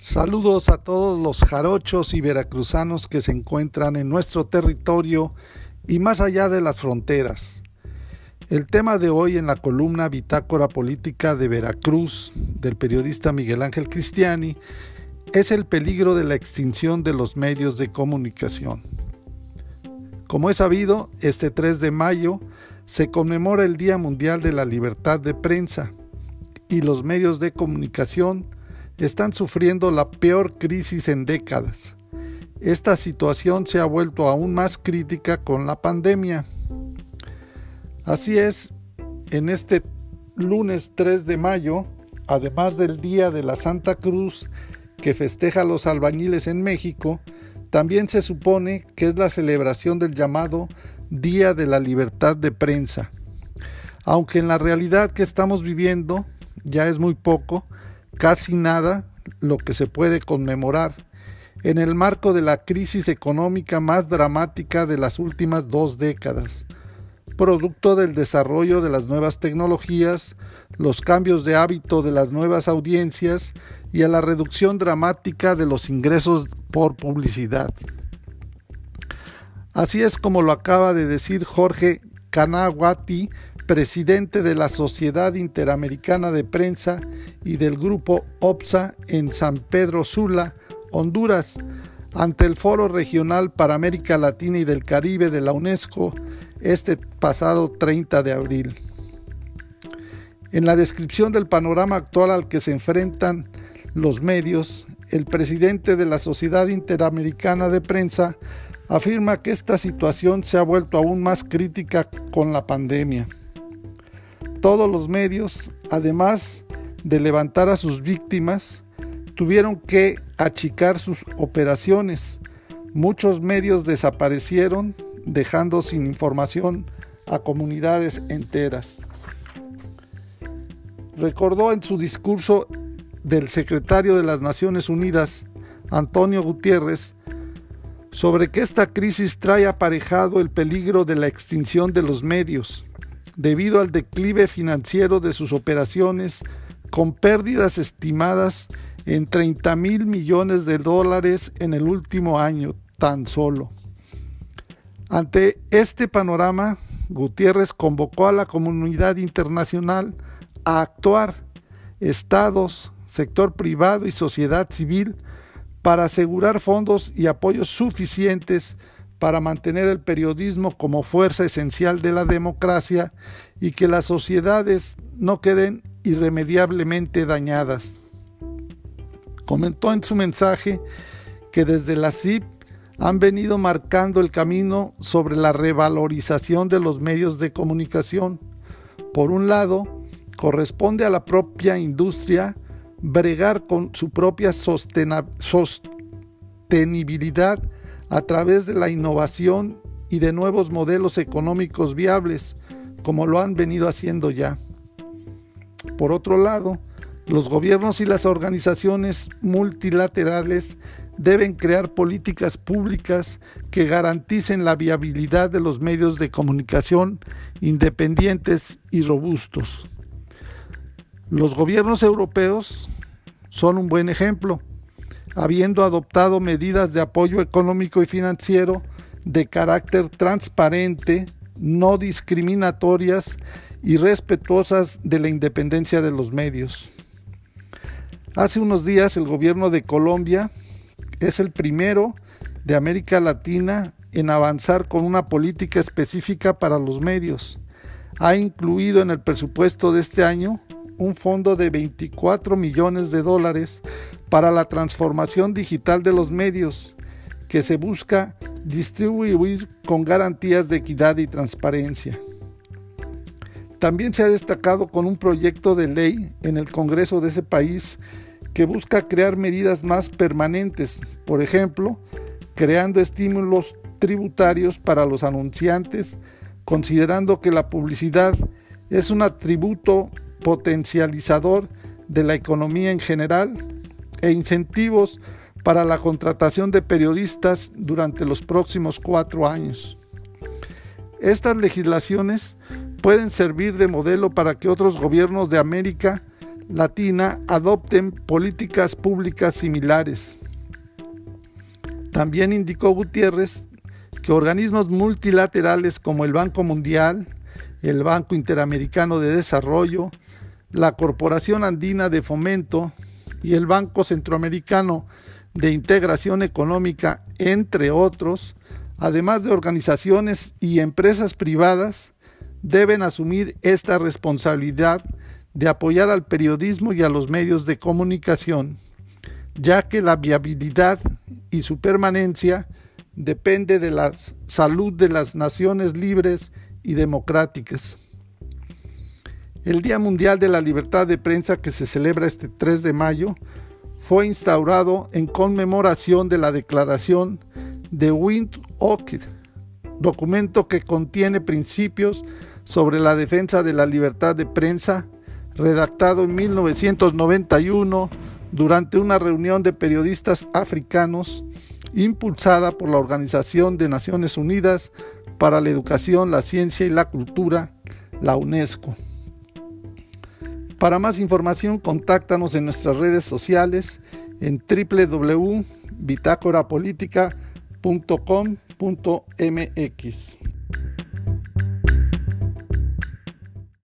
Saludos a todos los jarochos y veracruzanos que se encuentran en nuestro territorio y más allá de las fronteras. El tema de hoy en la columna Bitácora Política de Veracruz del periodista Miguel Ángel Cristiani es el peligro de la extinción de los medios de comunicación. Como es sabido, este 3 de mayo se conmemora el Día Mundial de la Libertad de Prensa y los medios de comunicación están sufriendo la peor crisis en décadas. Esta situación se ha vuelto aún más crítica con la pandemia. Así es, en este lunes 3 de mayo, además del Día de la Santa Cruz que festeja a los albañiles en México, también se supone que es la celebración del llamado Día de la Libertad de Prensa. Aunque en la realidad que estamos viviendo ya es muy poco, casi nada lo que se puede conmemorar en el marco de la crisis económica más dramática de las últimas dos décadas, producto del desarrollo de las nuevas tecnologías, los cambios de hábito de las nuevas audiencias y a la reducción dramática de los ingresos por publicidad. Así es como lo acaba de decir Jorge Kanawati, presidente de la Sociedad Interamericana de Prensa y del grupo OPSA en San Pedro Sula, Honduras, ante el Foro Regional para América Latina y del Caribe de la UNESCO este pasado 30 de abril. En la descripción del panorama actual al que se enfrentan los medios, el presidente de la Sociedad Interamericana de Prensa afirma que esta situación se ha vuelto aún más crítica con la pandemia. Todos los medios, además de levantar a sus víctimas, tuvieron que achicar sus operaciones. Muchos medios desaparecieron, dejando sin información a comunidades enteras. Recordó en su discurso del secretario de las Naciones Unidas, Antonio Gutiérrez, sobre que esta crisis trae aparejado el peligro de la extinción de los medios debido al declive financiero de sus operaciones con pérdidas estimadas en 30 mil millones de dólares en el último año tan solo. Ante este panorama, Gutiérrez convocó a la comunidad internacional a actuar, estados, sector privado y sociedad civil, para asegurar fondos y apoyos suficientes para mantener el periodismo como fuerza esencial de la democracia y que las sociedades no queden irremediablemente dañadas. Comentó en su mensaje que desde la CIP han venido marcando el camino sobre la revalorización de los medios de comunicación. Por un lado, corresponde a la propia industria bregar con su propia sostenibilidad a través de la innovación y de nuevos modelos económicos viables, como lo han venido haciendo ya. Por otro lado, los gobiernos y las organizaciones multilaterales deben crear políticas públicas que garanticen la viabilidad de los medios de comunicación independientes y robustos. Los gobiernos europeos son un buen ejemplo habiendo adoptado medidas de apoyo económico y financiero de carácter transparente, no discriminatorias y respetuosas de la independencia de los medios. Hace unos días el gobierno de Colombia es el primero de América Latina en avanzar con una política específica para los medios. Ha incluido en el presupuesto de este año un fondo de 24 millones de dólares para la transformación digital de los medios que se busca distribuir con garantías de equidad y transparencia. También se ha destacado con un proyecto de ley en el Congreso de ese país que busca crear medidas más permanentes, por ejemplo, creando estímulos tributarios para los anunciantes, considerando que la publicidad es un atributo potencializador de la economía en general e incentivos para la contratación de periodistas durante los próximos cuatro años. Estas legislaciones pueden servir de modelo para que otros gobiernos de América Latina adopten políticas públicas similares. También indicó Gutiérrez que organismos multilaterales como el Banco Mundial, el Banco Interamericano de Desarrollo, la Corporación Andina de Fomento y el Banco Centroamericano de Integración Económica, entre otros, además de organizaciones y empresas privadas, deben asumir esta responsabilidad de apoyar al periodismo y a los medios de comunicación, ya que la viabilidad y su permanencia depende de la salud de las naciones libres y democráticas. El Día Mundial de la Libertad de Prensa que se celebra este 3 de mayo fue instaurado en conmemoración de la Declaración de Windhoek, documento que contiene principios sobre la defensa de la libertad de prensa, redactado en 1991 durante una reunión de periodistas africanos impulsada por la Organización de Naciones Unidas para la Educación, la Ciencia y la Cultura, la UNESCO. Para más información, contáctanos en nuestras redes sociales en www.bitácorapolítica.com.mx.